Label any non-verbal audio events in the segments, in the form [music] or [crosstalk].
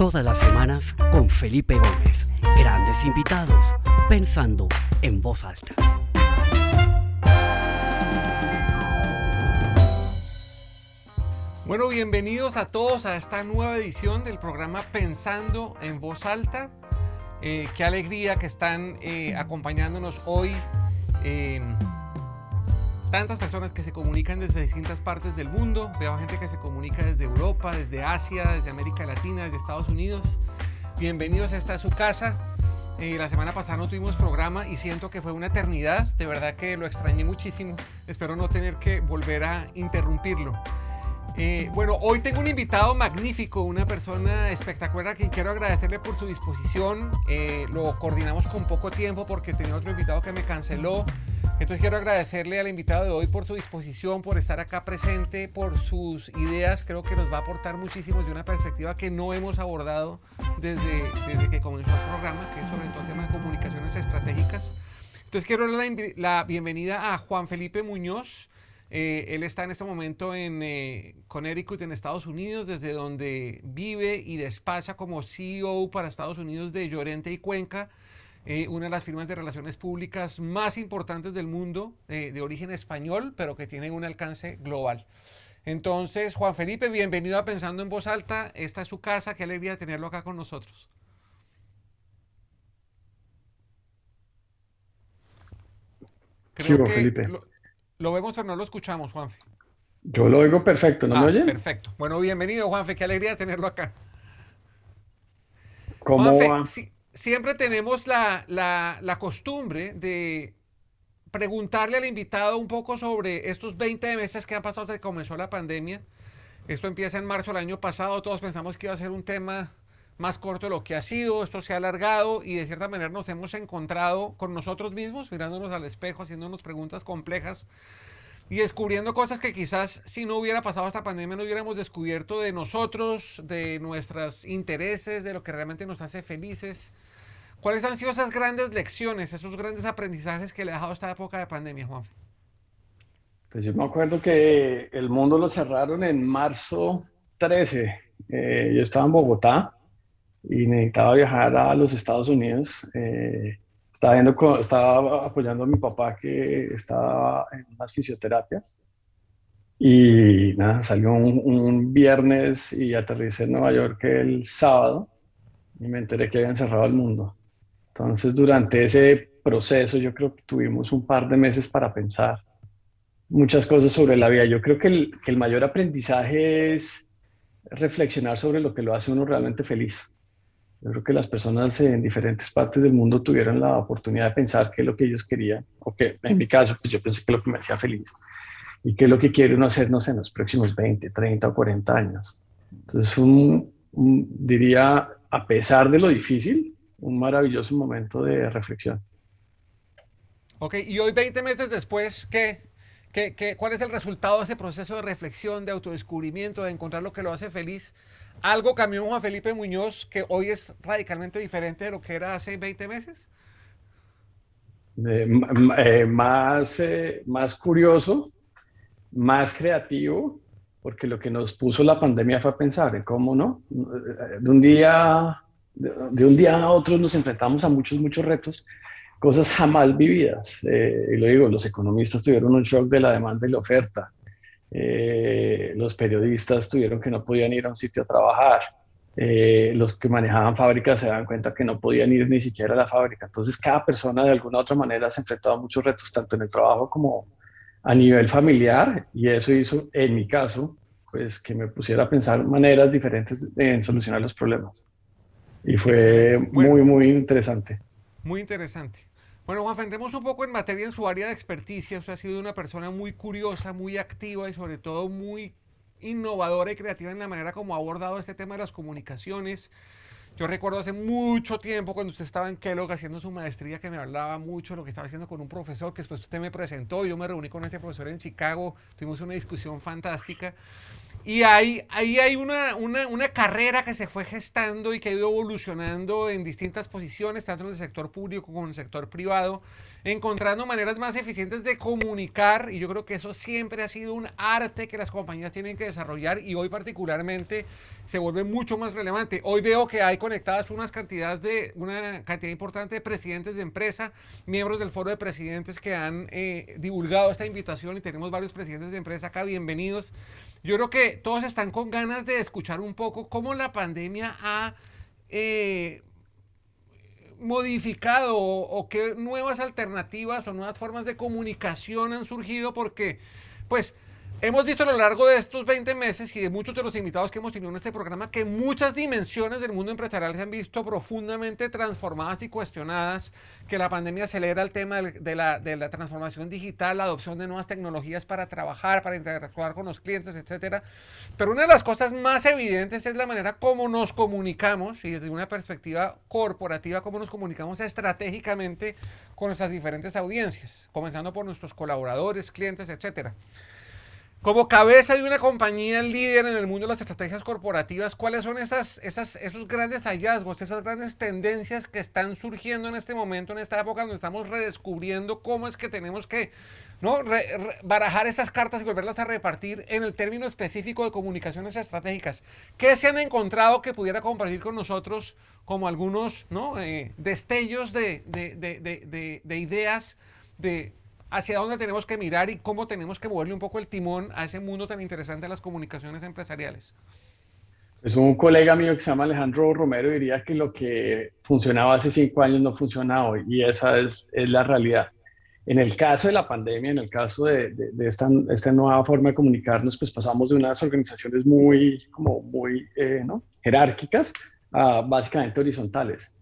Todas las semanas con Felipe Gómez. Grandes invitados, pensando en voz alta. Bueno, bienvenidos a todos a esta nueva edición del programa Pensando en voz alta. Eh, qué alegría que están eh, acompañándonos hoy. Eh, tantas personas que se comunican desde distintas partes del mundo. Veo gente que se comunica desde Europa, desde Asia, desde América Latina, desde Estados Unidos. Bienvenidos esta su casa. Eh, la semana pasada no tuvimos programa y siento que fue una eternidad. De verdad que lo extrañé muchísimo. Espero no tener que volver a interrumpirlo. Eh, bueno, hoy tengo un invitado magnífico, una persona espectacular a quien quiero agradecerle por su disposición. Eh, lo coordinamos con poco tiempo porque tenía otro invitado que me canceló. Entonces quiero agradecerle al invitado de hoy por su disposición, por estar acá presente, por sus ideas. Creo que nos va a aportar muchísimo de una perspectiva que no hemos abordado desde, desde que comenzó el programa, que es sobre todo el tema de comunicaciones estratégicas. Entonces quiero dar la, la bienvenida a Juan Felipe Muñoz. Eh, él está en este momento en eh, Connecticut, en Estados Unidos, desde donde vive y despacha como CEO para Estados Unidos de Llorente y Cuenca eh, una de las firmas de relaciones públicas más importantes del mundo, eh, de origen español, pero que tiene un alcance global. Entonces, Juan Felipe, bienvenido a Pensando en Voz Alta. Esta es su casa, qué alegría tenerlo acá con nosotros. Creo que Felipe? Lo, lo, vemos, pero no lo escuchamos, Juanfe. Yo lo oigo perfecto, ¿no ah, me oyen? Perfecto. Bueno, bienvenido, Juanfe, qué alegría tenerlo acá. ¿Cómo Juanfe, va? Siempre tenemos la, la, la, costumbre de preguntarle al invitado un poco sobre estos 20 meses que han pasado desde que comenzó la pandemia. Esto empieza en marzo del año pasado, todos pensamos que iba a ser un tema más corto de lo que ha sido, esto se ha alargado y de cierta manera nos hemos encontrado con nosotros mismos, mirándonos al espejo, haciéndonos preguntas complejas y descubriendo cosas que quizás si no hubiera pasado esta pandemia no hubiéramos descubierto de nosotros, de nuestros intereses, de lo que realmente nos hace felices. ¿Cuáles han sido esas grandes lecciones, esos grandes aprendizajes que le ha dejado esta época de pandemia, Juan? Pues yo me acuerdo que el mundo lo cerraron en marzo 13. Eh, yo estaba en Bogotá y necesitaba viajar a los Estados Unidos. Eh, estaba, viendo, estaba apoyando a mi papá que estaba en unas fisioterapias. Y nada, salió un, un, viernes y aterricé en Nueva York el sábado y me enteré que habían cerrado el mundo. Entonces, durante ese proceso, yo creo que tuvimos un par de meses para pensar muchas cosas sobre la vida. Yo creo que el, que el mayor aprendizaje es reflexionar sobre lo que lo hace uno realmente feliz. Yo creo que las personas en diferentes partes del mundo tuvieron la oportunidad de pensar qué es lo que ellos querían, o que en mi caso, pues yo pensé que lo que me hacía feliz, y qué es lo que quiere uno hacer, no sé, en los próximos 20, 30 o 40 años. Entonces, un, un, diría, a pesar de lo difícil, un maravilloso momento de reflexión. Ok, y hoy 20 meses después, ¿qué? ¿Qué, qué, cuál es el resultado de ese proceso de reflexión, de autodescubrimiento, de encontrar lo que lo hace feliz? ¿Algo cambió Juan Felipe Muñoz que hoy es radicalmente diferente de lo que era hace 20 meses? Eh, eh, más, eh, más curioso, más creativo, porque lo que nos puso la pandemia fue a pensar en cómo no. De un día, de un día a otro nos enfrentamos a muchos, muchos retos, cosas jamás vividas. y lo digo, los economistas tuvieron un shock de la demanda y la oferta. Eh, los periodistas tuvieron que no podían ir a un sitio a trabajar, eh, los que manejaban fábricas se dan cuenta que no podían ir ni siquiera a la fábrica. Entonces cada persona de alguna u otra manera se enfrentaba a muchos retos, tanto en el trabajo como a nivel familiar, y eso hizo, en mi caso, pues que me pusiera a pensar maneras diferentes en solucionar los problemas. Y fue bueno, muy, muy interesante. Muy interesante. Bueno, Juan, entremos un poco en materia en su área de experticia. Usted ha sido una persona muy curiosa, muy activa y sobre todo muy innovadora y creativa en la manera como ha abordado este tema de las comunicaciones. Yo recuerdo hace mucho tiempo cuando usted estaba en Kellogg haciendo su maestría que me hablaba mucho de lo que estaba haciendo con un profesor que después usted me presentó. Yo me reuní con ese profesor en Chicago, tuvimos una discusión fantástica. Y ahí, ahí hay una, una, una, carrera que se fue gestando y que ha ido evolucionando en distintas posiciones, tanto en el sector público como en el sector privado, encontrando maneras más eficientes de comunicar. Y yo creo que eso siempre ha sido un arte que las compañías tienen que desarrollar y hoy particularmente se vuelve mucho más relevante. Hoy veo que hay conectadas unas cantidades de, una cantidad importante de presidentes de empresa, miembros del foro de presidentes que han eh, divulgado esta invitación y tenemos varios presidentes de empresa acá. Bienvenidos. Yo creo que todos están con ganas de escuchar un poco cómo la pandemia ha eh, modificado o, qué nuevas alternativas o nuevas formas de comunicación han surgido porque, pues, Hemos visto a lo largo de estos 20 meses y de muchos de los invitados que hemos tenido en este programa que muchas dimensiones del mundo empresarial se han visto profundamente transformadas y cuestionadas, que la pandemia acelera el tema de la, de la transformación digital, la adopción de nuevas tecnologías para trabajar, para interactuar con los clientes, etc. Pero una de las cosas más evidentes es la manera como nos comunicamos y desde una perspectiva corporativa, cómo nos comunicamos estratégicamente con nuestras diferentes audiencias, comenzando por nuestros colaboradores, clientes, etcétera. Como cabeza de una compañía líder en el mundo de las estrategias corporativas, ¿cuáles son esas, esos grandes hallazgos, esas grandes tendencias que están surgiendo en este momento, en esta época donde estamos redescubriendo cómo es que tenemos que ¿no? barajar esas cartas y volverlas a repartir en el término específico de comunicaciones estratégicas? ¿Qué se han encontrado que pudiera compartir con nosotros como algunos ¿no? Eh, destellos de, de, de, de ideas de hacia dónde tenemos que mirar y cómo tenemos que moverle un poco el timón a ese mundo tan interesante de las comunicaciones empresariales. Es un colega mío que se llama Alejandro Romero diría que lo que funcionaba hace cinco años no funciona hoy y esa es, la realidad. En el caso de la pandemia, en el caso de, esta, nueva forma de comunicarnos, pues pasamos de unas organizaciones muy, como muy eh, ¿no? jerárquicas a básicamente horizontales,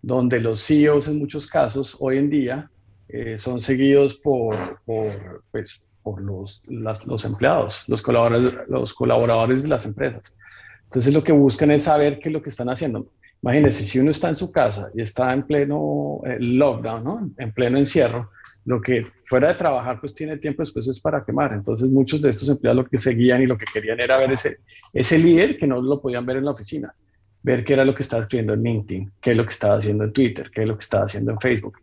donde los CEOs en muchos casos hoy en día eh, son seguidos por, pues, por los, los empleados, los colaboradores, los colaboradores de las empresas. Entonces lo que buscan es saber qué es lo que están haciendo. Imagínense, si uno está en su casa y está en pleno eh, lockdown, ¿no? en pleno encierro, lo que fuera de trabajar pues tiene tiempo después es para quemar. Entonces muchos de estos empleados lo que seguían y lo que querían era ver ese, ese líder que no lo podían ver en la oficina, ver qué era lo que estaba escribiendo en LinkedIn, qué es lo que estaba haciendo en Twitter, qué es lo que estaba haciendo en Facebook.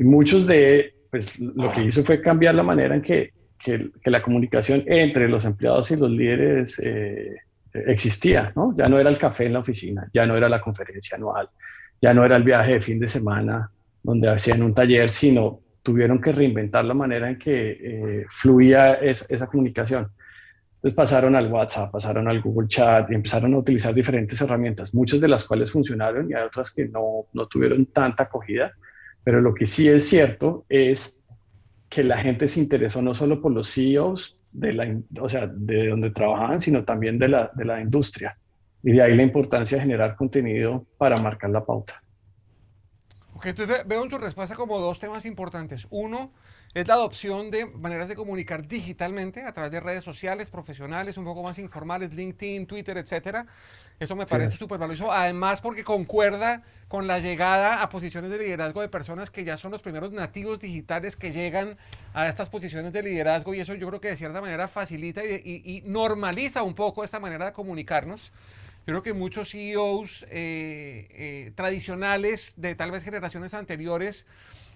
Y muchos de, pues lo que hizo fue cambiar la manera en que, que, la comunicación entre los empleados y los líderes eh, existía, ¿no? Ya no era el café en la oficina, ya no era la conferencia anual, ya no era el viaje de fin de semana donde hacían un taller, sino tuvieron que reinventar la manera en que eh, fluía esa comunicación. Entonces pasaron al WhatsApp, pasaron al Google Chat y empezaron a utilizar diferentes herramientas, muchas de las cuales funcionaron y hay otras que no, no tuvieron tanta acogida pero lo que sí es cierto es que la gente se interesó no solo por los CEOs de, la, o sea, de donde trabajaban, sino también de la, de la industria. Y de ahí la importancia de generar contenido para marcar la pauta. Ok, entonces veo en su respuesta como dos temas importantes. Uno es la adopción de maneras de comunicar digitalmente a través de redes sociales, profesionales, un poco más informales, LinkedIn, Twitter, etcétera. Eso me parece súper valioso. Además, porque concuerda con la llegada a posiciones de liderazgo de personas que ya son los primeros nativos digitales que llegan a estas posiciones de liderazgo y eso yo creo que de cierta manera facilita y, normaliza un poco esta manera de comunicarnos. Yo creo que muchos CEOs eh, eh, tradicionales de tal vez generaciones anteriores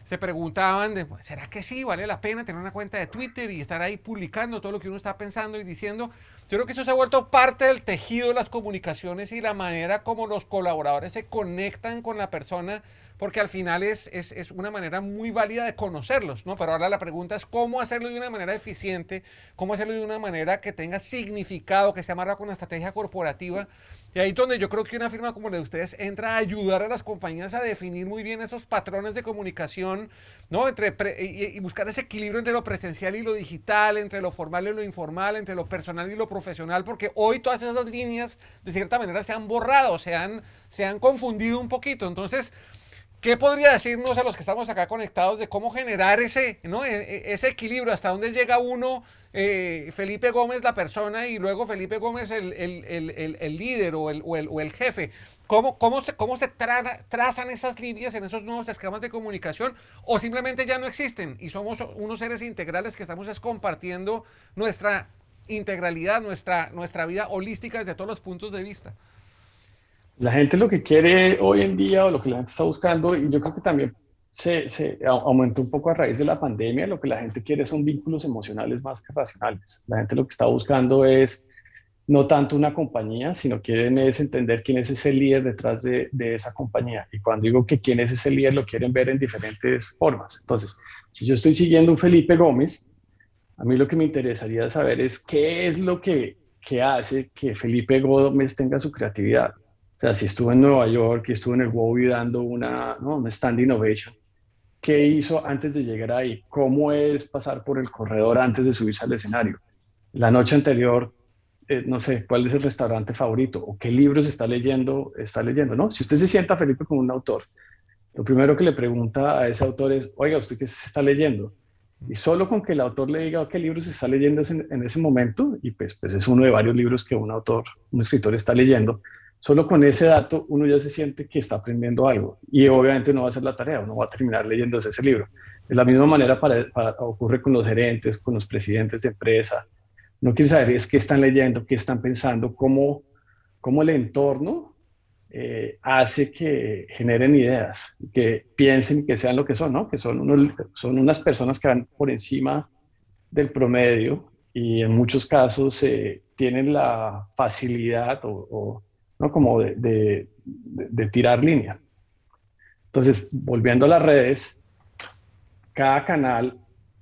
se preguntaban, de, ¿será que sí vale la pena tener una cuenta de Twitter y estar ahí publicando todo lo que uno está pensando y diciendo? Yo creo que eso se ha vuelto parte del tejido de las comunicaciones y la manera como los colaboradores se conectan con la persona, porque al final es, es, es, una manera muy válida de conocerlos, ¿no? Pero ahora la pregunta es cómo hacerlo de una manera eficiente, cómo hacerlo de una manera que tenga significado, que se amarra con una estrategia corporativa y ahí es donde yo creo que una firma como la de ustedes entra a ayudar a las compañías a definir muy bien esos patrones de comunicación, ¿no? Entre y, buscar ese equilibrio entre lo presencial y lo digital, entre lo formal y lo informal, entre lo personal y lo profesional, porque hoy todas esas líneas de cierta manera se han borrado, se han, se han confundido un poquito. Entonces, ¿Qué podría decirnos a los que estamos acá conectados de cómo generar ese, ¿no? E, e, ese equilibrio? ¿Hasta dónde llega uno, eh, Felipe Gómez, la persona, y luego Felipe Gómez, el, líder o el, o el, jefe? ¿Cómo, cómo se, cómo se trazan esas líneas en esos nuevos esquemas de comunicación? ¿O simplemente ya no existen y somos unos seres integrales que estamos compartiendo nuestra integralidad, nuestra, nuestra vida holística desde todos los puntos de vista? La gente lo que quiere hoy en día o lo que la gente está buscando, y yo creo que también se, aumentó un poco a raíz de la pandemia, lo que la gente quiere son vínculos emocionales más que racionales. La gente lo que está buscando es no tanto una compañía, sino quieren es entender quién es ese líder detrás de, de, esa compañía. Y cuando digo que quién es ese líder, lo quieren ver en diferentes formas. Entonces, si yo estoy siguiendo un Felipe Gómez, a mí lo que me interesaría saber es qué es lo que, que hace que Felipe Gómez tenga su creatividad. O sea, si estuvo en Nueva York y estuvo en el WOW dando una, ¿no? una stand innovation, ¿qué hizo antes de llegar ahí? ¿Cómo es pasar por el corredor antes de subirse al escenario? La noche anterior, eh, no sé, ¿cuál es el restaurante favorito? ¿O qué libros está leyendo? Está leyendo, ¿no? Si usted se sienta, Felipe, como un autor, lo primero que le pregunta a ese autor es, oiga, ¿usted qué se está leyendo? Y solo con que el autor le diga qué libros está leyendo en, ese momento, y pues, pues es uno de varios libros que un autor, un escritor está leyendo, Solo con ese dato uno ya se siente que está aprendiendo algo y obviamente no va a hacer la tarea, uno va a terminar leyéndose ese libro. De la misma manera para, ocurre con los gerentes, con los presidentes de empresa. No quiere saber es qué están leyendo, qué están pensando, cómo, cómo el entorno eh, hace que generen ideas, que piensen que sean lo que son, ¿no? que son, son unas personas que van por encima del promedio y en muchos casos eh, tienen la facilidad o ¿no? Como de, tirar línea. Entonces, volviendo a las redes, cada canal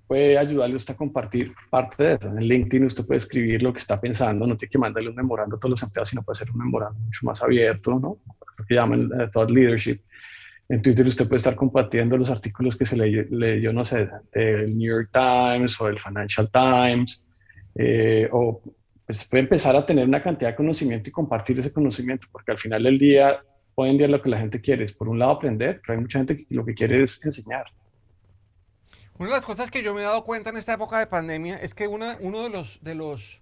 puede ayudarle a usted a compartir parte de eso. En LinkedIn usted puede escribir lo que está pensando, no tiene que mandarle un memorando a todos los empleados, sino puede hacer un memorando mucho más abierto, ¿no? Lo que llaman uh, thought leadership. En Twitter usted puede estar compartiendo los artículos que se leyó, no sé, del New York Times o del Financial Times, eh, o pues puede empezar a tener una cantidad de conocimiento y compartir ese conocimiento, porque al final del día, hoy en lo que la gente quiere es, por un lado, aprender, pero hay mucha gente que lo que quiere es enseñar. Una de las cosas que yo me he dado cuenta en esta época de pandemia es que una, uno de los, de los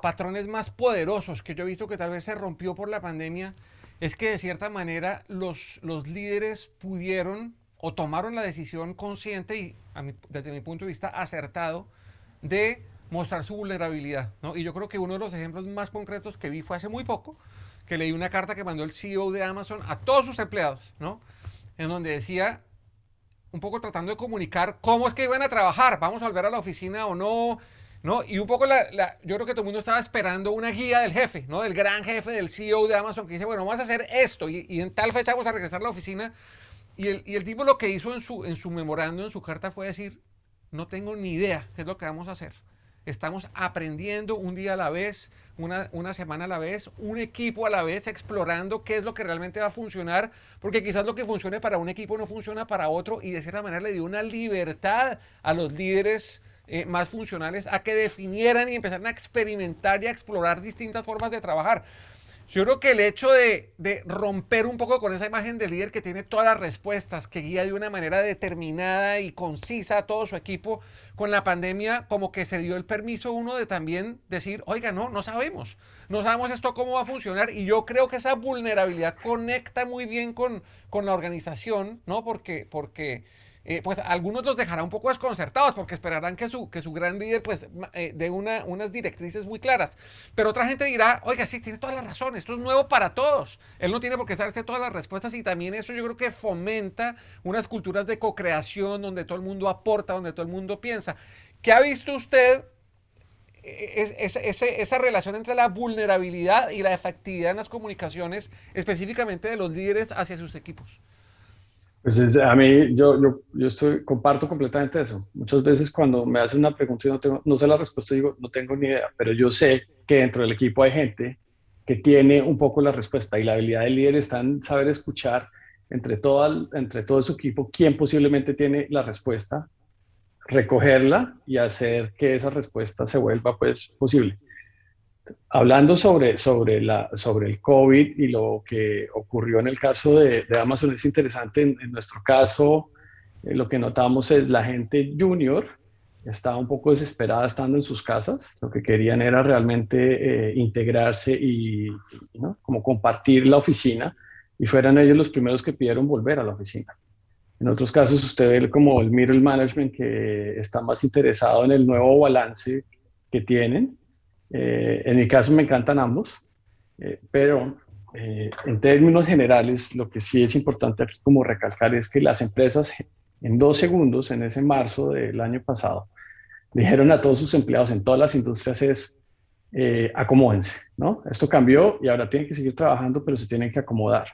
patrones más poderosos que yo he visto que tal vez se rompió por la pandemia es que de cierta manera los, los líderes pudieron o tomaron la decisión consciente y desde mi punto de vista acertado de mostrar su vulnerabilidad. ¿no? Y yo creo que uno de los ejemplos más concretos que vi fue hace muy poco, que leí una carta que mandó el CEO de Amazon a todos sus empleados, ¿no? en donde decía, un poco tratando de comunicar cómo es que iban a trabajar, vamos a volver a la oficina o no, ¿no? Y un poco, la, yo creo que todo el mundo estaba esperando una guía del jefe, ¿no? Del gran jefe, del CEO de Amazon, que dice, bueno, vamos a hacer esto y, en tal fecha vamos a regresar a la oficina. Y el, y el tipo lo que hizo en su, en su memorando, en su carta, fue decir, no tengo ni idea qué es lo que vamos a hacer. Estamos aprendiendo un día a la vez, una, una, semana a la vez, un equipo a la vez, explorando qué es lo que realmente va a funcionar, porque quizás lo que funcione para un equipo no funciona para otro y de cierta manera le dio una libertad a los líderes eh, más funcionales a que definieran y empezaran a experimentar y a explorar distintas formas de trabajar. Yo creo que el hecho de, romper un poco con esa imagen de líder que tiene todas las respuestas, que guía de una manera determinada y concisa a todo su equipo, con la pandemia como que se dio el permiso uno de también decir, oiga, no, no sabemos, no sabemos esto cómo va a funcionar y yo creo que esa vulnerabilidad conecta muy bien con, con la organización, ¿no? Porque, porque eh, pues algunos los dejará un poco desconcertados porque esperarán que su, que su gran líder pues eh, dé una, unas directrices muy claras. Pero otra gente dirá, oiga, sí, tiene toda la razón, esto es nuevo para todos. Él no tiene por qué saberse todas las respuestas y también eso yo creo que fomenta unas culturas de co-creación donde todo el mundo aporta, donde todo el mundo piensa. ¿Qué ha visto usted eh, es, esa relación entre la vulnerabilidad y la efectividad en las comunicaciones, específicamente de los líderes hacia sus equipos? Pues a mí, yo, yo, yo, estoy, comparto completamente eso. Muchas veces cuando me hacen una pregunta y no, tengo, no sé la respuesta, digo, no tengo ni idea, pero yo sé que dentro del equipo hay gente que tiene un poco la respuesta y la habilidad del líder está en saber escuchar entre, todo, entre todo su equipo quién posiblemente tiene la respuesta, recogerla y hacer que esa respuesta se vuelva pues posible. Hablando sobre, sobre, la, sobre el COVID y lo que ocurrió en el caso de, de Amazon, es interesante. En, nuestro caso, eh, lo que notamos es la gente junior estaba un poco desesperada estando en sus casas. Lo que querían era realmente eh, integrarse y, ¿no? como compartir la oficina y fueran ellos los primeros que pidieron volver a la oficina. En otros casos, usted ve como el middle management que está más interesado en el nuevo balance que tienen. Eh, en mi caso me encantan ambos, eh, pero eh, en términos generales, lo que sí es importante aquí como recalcar es que las empresas en dos segundos, en ese marzo del año pasado, dijeron a todos sus empleados en todas las industrias es acomódense, ¿no? Esto cambió y ahora tienen que seguir trabajando, pero se tienen que acomodar.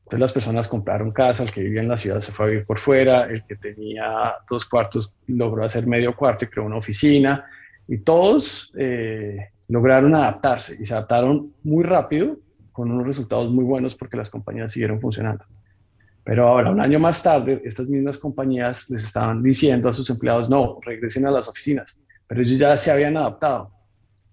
Entonces las personas compraron casa, el que vivía en la ciudad se fue a vivir por fuera, el que tenía dos cuartos logró hacer medio cuarto y creó una oficina y todos eh, lograron adaptarse y se adaptaron muy rápido con unos resultados muy buenos porque las compañías siguieron funcionando. Pero ahora, un año más tarde, estas mismas compañías les estaban diciendo a sus empleados, no, regresen a las oficinas, pero ellos ya se habían adaptado.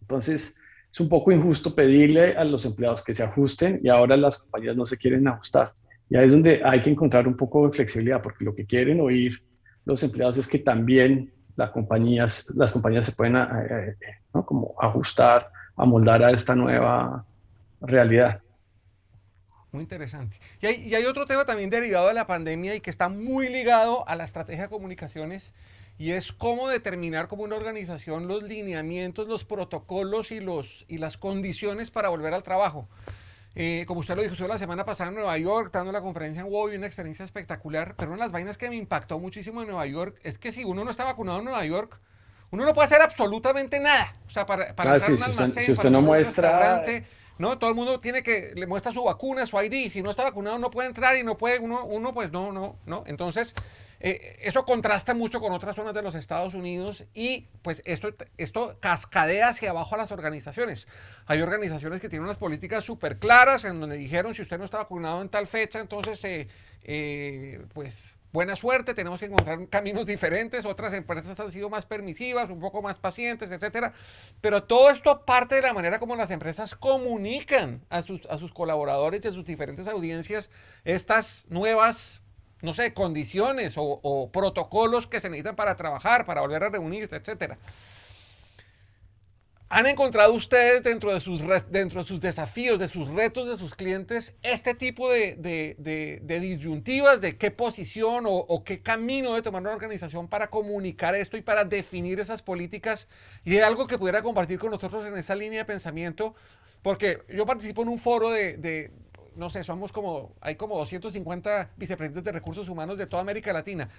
Entonces, es un poco injusto pedirle a los empleados que se ajusten y ahora las compañías no se quieren ajustar. Y ahí es donde hay que encontrar un poco de flexibilidad, porque lo que quieren oír los empleados es que también las compañías, las compañías se pueden eh, eh, ¿no? como ajustar, amoldar a esta nueva realidad. Muy interesante. Y hay, y hay, otro tema también derivado de la pandemia y que está muy ligado a la estrategia de comunicaciones y es cómo determinar como una organización los lineamientos, los protocolos y, los, y las condiciones para volver al trabajo. Eh, como usted lo dijo, la semana pasada en Nueva York dando la conferencia en WOW y una experiencia espectacular, pero una de las vainas que me impactó muchísimo en Nueva York es que si uno no está vacunado en Nueva York, uno no puede hacer absolutamente nada. O sea, para, para entrar a un almacén, si usted, no muestra... no, todo el mundo tiene que, le muestra su vacuna, su ID, si no está vacunado no puede entrar y no puede, uno, uno pues no, no, no. Entonces, eh, eso contrasta mucho con otras zonas de los Estados Unidos y pues esto, esto cascadea hacia abajo a las organizaciones. Hay organizaciones que tienen unas políticas súper claras en donde dijeron si usted no está vacunado en tal fecha, entonces eh, eh, pues buena suerte, tenemos que encontrar caminos diferentes, otras empresas han sido más permisivas, un poco más pacientes, etcétera. Pero todo esto parte de la manera como las empresas comunican a sus, a sus colaboradores y a sus diferentes audiencias estas nuevas no sé, condiciones o, protocolos que se necesitan para trabajar, para volver a reunirse, etcétera. ¿Han encontrado ustedes dentro de, sus, dentro de sus desafíos, de sus retos, de sus clientes, este tipo de, disyuntivas de qué posición o, qué camino debe tomar una organización para comunicar esto y para definir esas políticas? Y de algo que pudiera compartir con nosotros en esa línea de pensamiento, porque yo participo en un foro de, no sé, somos como, hay como 250 vicepresidentes de recursos humanos de toda América Latina.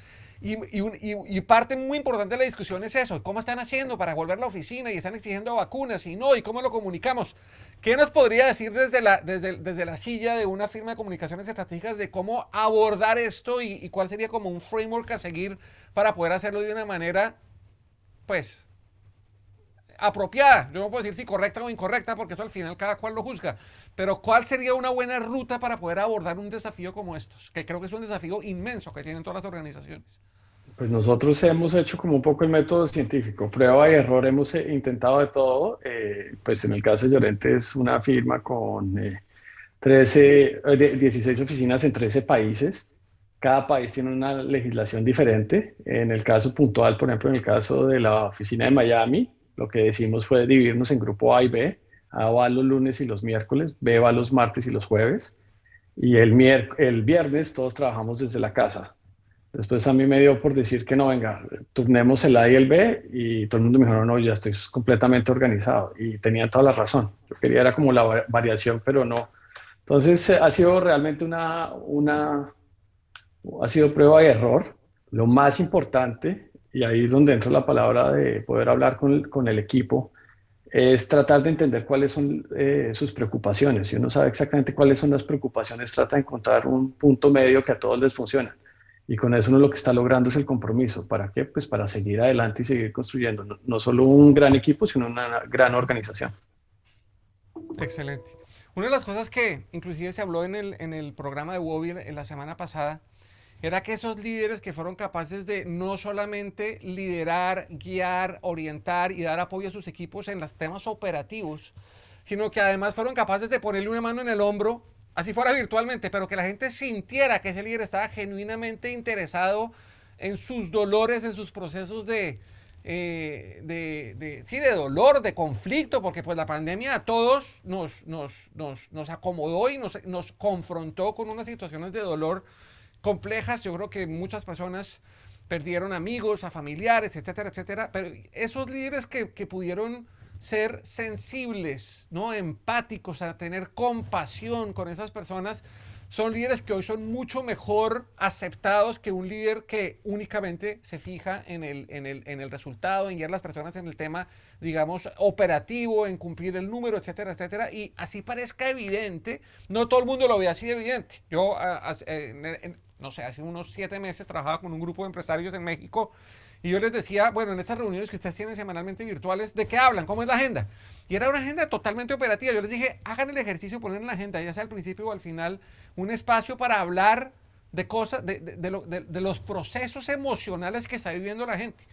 Y, y, parte muy importante de la discusión es eso, ¿cómo están haciendo para volver a la oficina y están exigiendo vacunas y no? ¿Y cómo lo comunicamos? ¿Qué nos podría decir desde la, desde, desde la silla de una firma de comunicaciones estratégicas de cómo abordar esto y, y cuál sería como un framework a seguir para poder hacerlo de una manera, pues, apropiada. Yo no puedo decir si correcta o incorrecta, porque eso al final cada cual lo juzga. Pero ¿cuál sería una buena ruta para poder abordar un desafío como estos? Que creo que es un desafío inmenso que tienen todas las organizaciones. Pues nosotros hemos hecho como un poco el método científico, prueba y error, hemos eh, intentado de todo. Eh, pues en el caso de Llorente es una firma con 13, eh, 16 oficinas en 13 países. Cada país tiene una legislación diferente. En el caso puntual, por ejemplo, en el caso de la oficina de Miami, lo que decimos fue dividirnos en grupo A y B. A va los lunes y los miércoles, B va los martes y los jueves. Y el, el viernes todos trabajamos desde la casa. Después a mí me dio por decir que no, venga, turnemos el A y el B y todo el mundo me dijo, no, ya estoy completamente organizado. Y tenía toda la razón. Yo quería era como la variación, pero no. Entonces ha sido realmente una, una, ha sido prueba y error. Lo más importante y ahí es donde entra la palabra de poder hablar con, con el equipo, es tratar de entender cuáles son eh, sus preocupaciones. Si uno sabe exactamente cuáles son las preocupaciones, trata de encontrar un punto medio que a todos les funcione. Y con eso uno lo que está logrando es el compromiso. ¿Para qué? Pues para seguir adelante y seguir construyendo no, solo un gran equipo, sino una gran organización. Excelente. Una de las cosas que inclusive se habló en el, en el programa de Wobby en la semana pasada era que esos líderes que fueron capaces de no solamente liderar, guiar, orientar y dar apoyo a sus equipos en los temas operativos, sino que además fueron capaces de ponerle una mano en el hombro, así fuera virtualmente, pero que la gente sintiera que ese líder estaba genuinamente interesado en sus dolores, en sus procesos de, eh, de, sí, de dolor, de conflicto, porque pues la pandemia a todos nos, nos, nos, nos acomodó y nos, nos, confrontó con unas situaciones de dolor complejas. Yo creo que muchas personas perdieron amigos, a familiares, etcétera, etcétera. Pero esos líderes que, que pudieron ser sensibles, ¿no? empáticos, a tener compasión con esas personas, son líderes que hoy son mucho mejor aceptados que un líder que únicamente se fija en el, en el, en el resultado, en guiar a las personas en el tema, digamos, operativo, en cumplir el número, etcétera, etcétera. Y así parezca evidente, no todo el mundo lo ve así de evidente. Yo, no sé, hace unos siete meses trabajaba con un grupo de empresarios en México y yo les decía, bueno, en estas reuniones que ustedes tienen semanalmente virtuales, ¿de qué hablan? ¿Cómo es la agenda? Y era una agenda totalmente operativa. Yo les dije, hagan el ejercicio, poner en la agenda, ya sea al principio o al final, un espacio para hablar de cosas, de, de, los procesos emocionales que está viviendo la gente.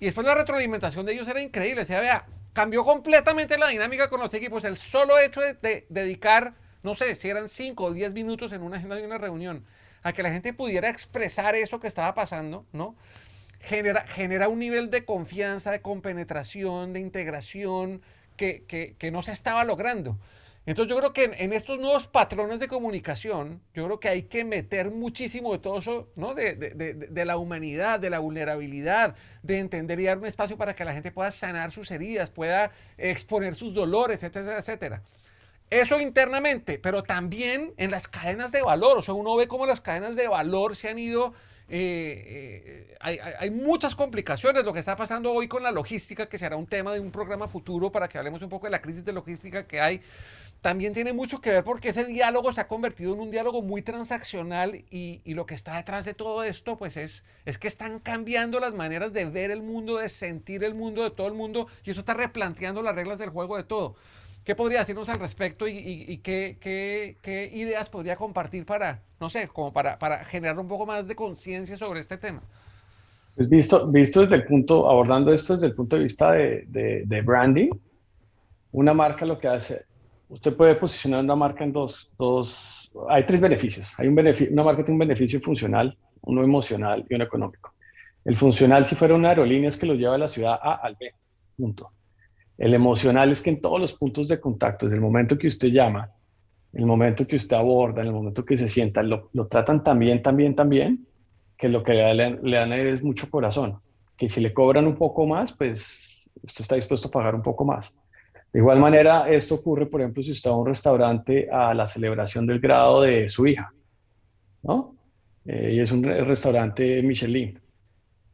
Y después la retroalimentación de ellos era increíble. O sea, vea, cambió completamente la dinámica con los equipos. El solo hecho de, dedicar, no sé, si eran 5 o 10 minutos en una agenda de una reunión, a que la gente pudiera expresar eso que estaba pasando, ¿no? genera, genera un nivel de confianza, de compenetración, de integración que, que, no se estaba logrando. Entonces yo creo que en, estos nuevos patrones de comunicación, yo creo que hay que meter muchísimo de todo eso, ¿no? De, de, de, de, la humanidad, de la vulnerabilidad, de entender y dar un espacio para que la gente pueda sanar sus heridas, pueda exponer sus dolores, etcétera, etcétera. Eso internamente, pero también en las cadenas de valor. O sea, uno ve cómo las cadenas de valor se han ido eh, eh, hay, muchas complicaciones. Lo que está pasando hoy con la logística, que será un tema de un programa futuro para que hablemos un poco de la crisis de logística que hay, también tiene mucho que ver porque ese diálogo se ha convertido en un diálogo muy transaccional y, lo que está detrás de todo esto, pues es, es que están cambiando las maneras de ver el mundo, de sentir el mundo, de todo el mundo, y eso está replanteando las reglas del juego de todo. ¿Qué podría decirnos al respecto y, qué, ideas podría compartir para, no sé, como para, generar un poco más de conciencia sobre este tema? Pues visto, visto desde el punto, abordando esto desde el punto de vista de, de, branding, una marca lo que hace, usted puede posicionar una marca en dos, dos hay tres beneficios. Hay un beneficio, una marca tiene un beneficio funcional, uno emocional y uno económico. El funcional, si fuera una aerolínea, es que lo lleva de la ciudad A al B, punto. El emocional es que en todos los puntos de contacto, desde el momento que usted llama, el momento que usted aborda, en el momento que se sienta, lo, tratan también, también, también, que lo que le, le dan es mucho corazón. Que si le cobran un poco más, pues usted está dispuesto a pagar un poco más. De igual manera, esto ocurre, por ejemplo, si usted va a un restaurante a la celebración del grado de su hija, ¿no? Eh, y es un restaurante Michelin.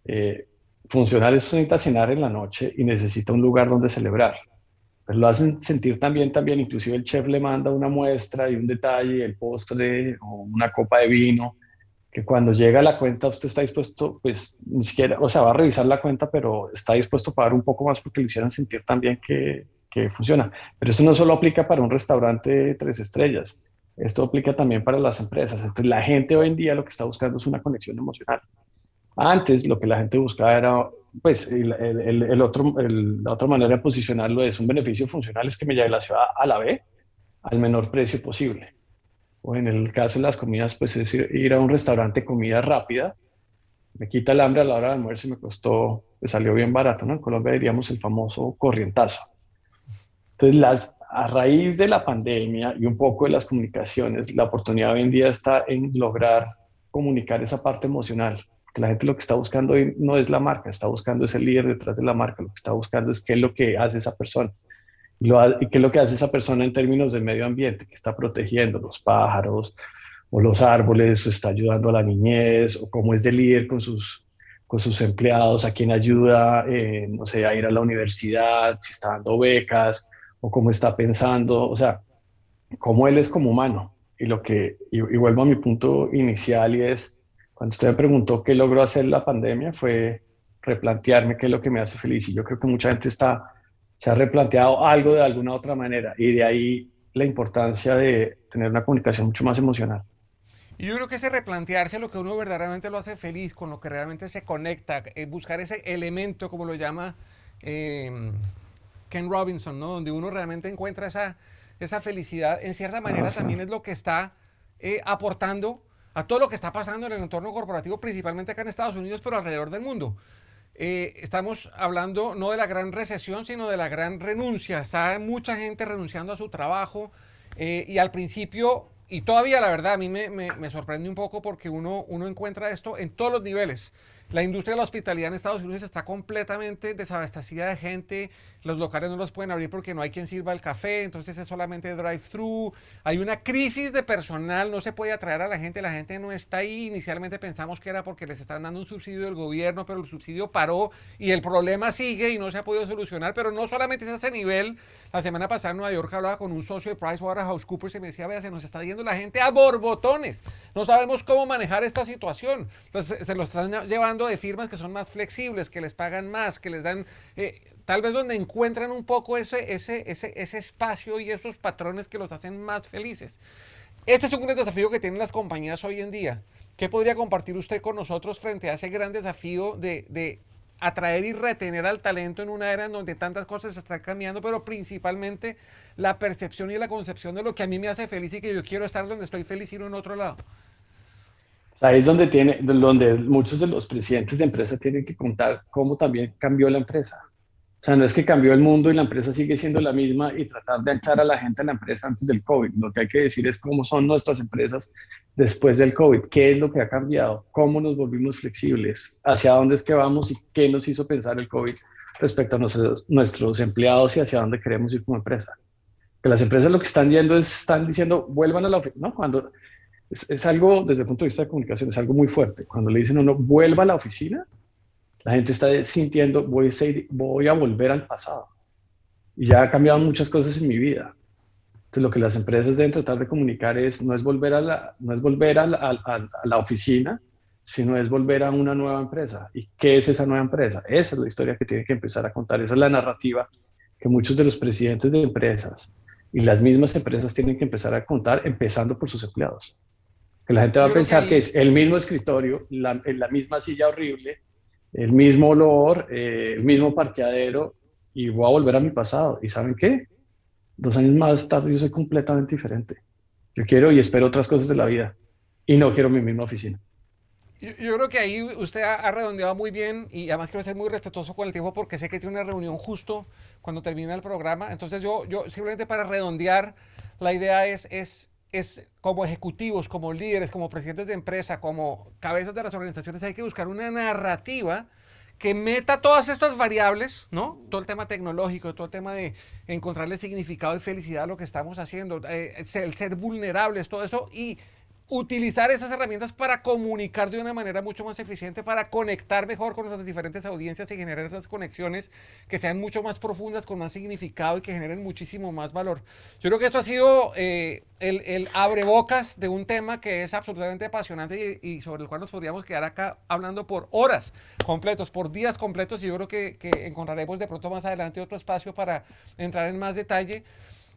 Eh, funcional es necesita cenar en la noche y necesita un lugar donde celebrar. Pues lo hacen sentir también, también, inclusive el chef le manda una muestra y un detalle, el postre o una copa de vino, que cuando llega la cuenta usted está dispuesto, pues ni siquiera, o sea, va a revisar la cuenta, pero está dispuesto a pagar un poco más porque le hicieran sentir también que, que funciona. Pero eso no solo aplica para un restaurante de tres estrellas, esto aplica también para las empresas. Entonces la gente hoy en día lo que está buscando es una conexión emocional. Antes lo que la gente buscaba era, pues, el, el, otro, la otra manera de posicionarlo es un beneficio funcional, es que me lleve la ciudad a la B al menor precio posible. O en el caso de las comidas, pues es ir, a un restaurante comida rápida, me quita el hambre a la hora de almuerzo y me costó, me salió bien barato, ¿no? En Colombia diríamos el famoso corrientazo. Entonces, las, a raíz de la pandemia y un poco de las comunicaciones, la oportunidad hoy en día está en lograr comunicar esa parte emocional que la gente lo que está buscando hoy no es la marca, está buscando ese líder detrás de la marca, lo que está buscando es qué es lo que hace esa persona. Y, qué es lo que hace esa persona en términos del medio ambiente, que está protegiendo los pájaros o los árboles, o está ayudando a la niñez, o cómo es de líder con sus, con sus empleados, a quién ayuda, eh, no sé, a ir a la universidad, si está dando becas, o cómo está pensando, o sea, cómo él es como humano. Y lo que, y vuelvo a mi punto inicial y es, cuando usted me preguntó qué logró hacer la pandemia, fue replantearme qué es lo que me hace feliz. Y yo creo que mucha gente está, se ha replanteado algo de alguna otra manera. Y de ahí la importancia de tener una comunicación mucho más emocional. Y yo creo que ese replantearse lo que uno verdaderamente lo hace feliz, con lo que realmente se conecta, eh, buscar ese elemento, como lo llama em, Ken Robinson, ¿no? donde uno realmente encuentra esa, esa felicidad, en cierta manera también es lo que está eh, aportando a todo lo que está pasando en el entorno corporativo, principalmente acá en Estados Unidos, pero alrededor del mundo. Eh, estamos hablando no de la gran recesión, sino de la gran renuncia. Está mucha gente renunciando a su trabajo y al principio y todavía la verdad a mí me, sorprende un poco porque uno encuentra esto en todos los niveles. La industria de la hospitalidad en Estados Unidos está completamente desabastecida de gente. Los locales no los pueden abrir porque no hay quien sirva el café, entonces es solamente drive-thru. Hay una crisis de personal, no se puede atraer a la gente, la gente no está ahí. Inicialmente pensamos que era porque les están dando un subsidio del gobierno, pero el subsidio paró y el problema sigue y no se ha podido solucionar. Pero no solamente es a ese nivel. La semana pasada en Nueva York hablaba con un socio de PricewaterhouseCoopers y me decía, vea, se nos está yendo la gente a borbotones. No sabemos cómo manejar esta situación. Entonces se lo están llevando de firmas que son más flexibles, que les pagan más, que les dan... Eh, tal vez donde encuentran un poco ese, ese, ese, ese espacio y esos patrones que los hacen más felices. Este es un gran desafío que tienen las compañías hoy en día. ¿Qué podría compartir usted con nosotros frente a ese gran desafío de, de atraer y retener al talento en una era en donde tantas cosas se están cambiando, pero principalmente la percepción y la concepción de lo que a mí me hace feliz y que yo quiero estar donde estoy feliz y no en otro lado? Ahí es donde, tiene, donde muchos de los presidentes de empresas tienen que contar cómo también cambió la empresa. O sea, no es que cambió el mundo y la empresa sigue siendo la misma y tratar de anclar a la gente en la empresa antes del COVID. Lo que hay que decir es cómo son nuestras empresas después del COVID, qué es lo que ha cambiado, cómo nos volvimos flexibles, hacia dónde es que vamos y qué nos hizo pensar el COVID respecto a nuestros, nuestros empleados y hacia dónde queremos ir como empresa. Que las empresas lo que están yendo es, están diciendo, vuelvan a la oficina, ¿no? Cuando es, algo, desde el punto de vista de comunicación, es algo muy fuerte. Cuando le dicen a uno, vuelva a la oficina, la gente está sintiendo, voy a, volver al pasado. Y ya ha cambiado muchas cosas en mi vida. Entonces, lo que las empresas deben tratar de comunicar es, no es volver a la, no es volver a, la oficina, sino es volver a una nueva empresa. ¿Y qué es esa nueva empresa? Esa es la historia que tiene que empezar a contar. Esa es la narrativa que muchos de los presidentes de empresas y las mismas empresas tienen que empezar a contar, empezando por sus empleados. Que la gente va a pensar que, es el mismo escritorio, la, la misma silla horrible, el mismo olor, eh, el mismo parqueadero y voy a volver a mi pasado. ¿Y saben qué? Dos años más tarde yo soy completamente diferente. Yo quiero y espero otras cosas de la vida y no quiero mi misma oficina. Yo, creo que ahí usted ha, redondeado muy bien y además quiero ser muy respetuoso con el tiempo porque sé que tiene una reunión justo cuando termina el programa. Entonces yo, yo simplemente para redondear, la idea es, es es como ejecutivos, como líderes, como presidentes de empresa, como cabezas de las organizaciones, hay que buscar una narrativa que meta todas estas variables, ¿no? Todo el tema tecnológico, todo el tema de encontrarle significado y felicidad a lo que estamos haciendo, eh, el ser vulnerables, todo eso, y utilizar esas herramientas para comunicar de una manera mucho más eficiente, para conectar mejor con nuestras diferentes audiencias y generar esas conexiones que sean mucho más profundas, con más significado y que generen muchísimo más valor. Yo creo que esto ha sido eh, el, el abrebocas de un tema que es absolutamente apasionante y, sobre el cual nos podríamos quedar acá hablando por horas completos, por días completos y yo creo que, que encontraremos de pronto más adelante otro espacio para entrar en más detalle.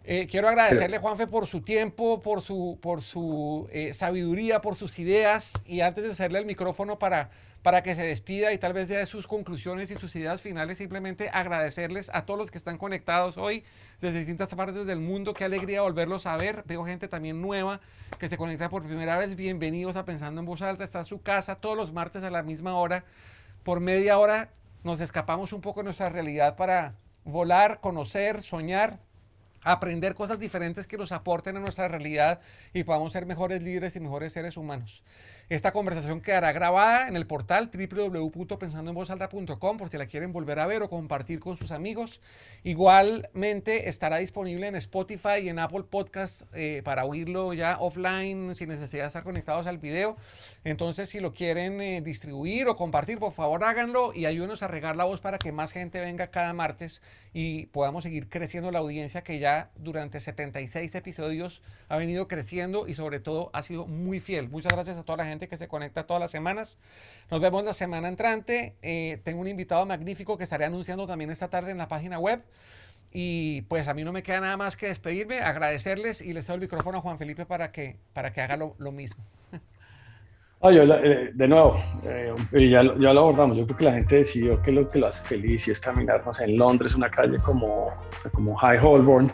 Eh, quiero agradecerle, Juanfe, por su tiempo, por su, por su eh, sabiduría, por sus ideas. Y antes de hacerle el micrófono para, para que se despida y tal vez dé sus conclusiones y sus ideas finales, simplemente agradecerles a todos los que están conectados hoy desde distintas partes del mundo. Qué alegría volverlos a ver. Veo gente también nueva que se conecta por primera vez. Bienvenidos a Pensando en Voz Alta. Está en su casa todos los martes a la misma hora. Por media hora nos escapamos un poco de nuestra realidad para volar, conocer, soñar aprender cosas diferentes que nos aporten a nuestra realidad y podamos ser mejores líderes y mejores seres humanos. Esta conversación quedará grabada en el portal www.pensandoenvozalta.com por si la quieren volver a ver o compartir con sus amigos. Igualmente estará disponible en Spotify y en Apple Podcasts eh, para oírlo ya offline sin necesidad de estar conectados al video. Entonces, si lo quieren eh, distribuir o compartir, por favor háganlo y ayúdenos a regar la voz para que más gente venga cada martes y podamos seguir creciendo la audiencia que ya durante 76 episodios ha venido creciendo y sobre todo ha sido muy fiel. Muchas gracias a toda la gente que se conecta todas las semanas. Nos vemos la semana entrante. Eh, tengo un invitado magnífico que estaré anunciando también esta tarde en la página web. Y pues a mí no me queda nada más que despedirme, agradecerles y les doy el micrófono a Juan Felipe para que, para que haga lo, lo mismo. [laughs] Eh, de nuevo, eh, ya, ya, lo abordamos, yo creo que la gente decidió que lo que lo hace feliz, si es caminar, no sé, en Londres, una calle como, como High Holborn,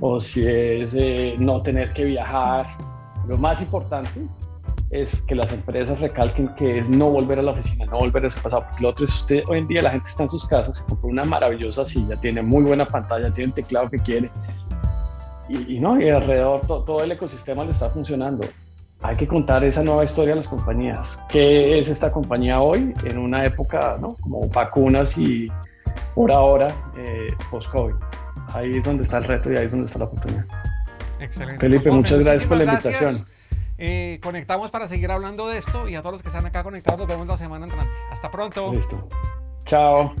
o si es eh, no tener que viajar. Lo más importante es que las empresas recalquen que es no volver a la oficina, no volver a ese pasado, porque lo otro es usted, hoy en día la gente está en sus casas, se compró una maravillosa silla, tiene muy buena pantalla, tiene el teclado que quiere, y, no, y alrededor todo el ecosistema le está funcionando hay que contar esa nueva historia a las compañías. ¿Qué es esta compañía hoy en una época ¿no? como vacunas y por ahora eh, post-COVID? Ahí es donde está el reto y ahí es donde está la oportunidad. Excelente. Felipe, muchas gracias por la invitación. Eh, conectamos para seguir hablando de esto y a todos los que están acá conectados nos vemos la semana entrante. Hasta pronto. Listo. Chao.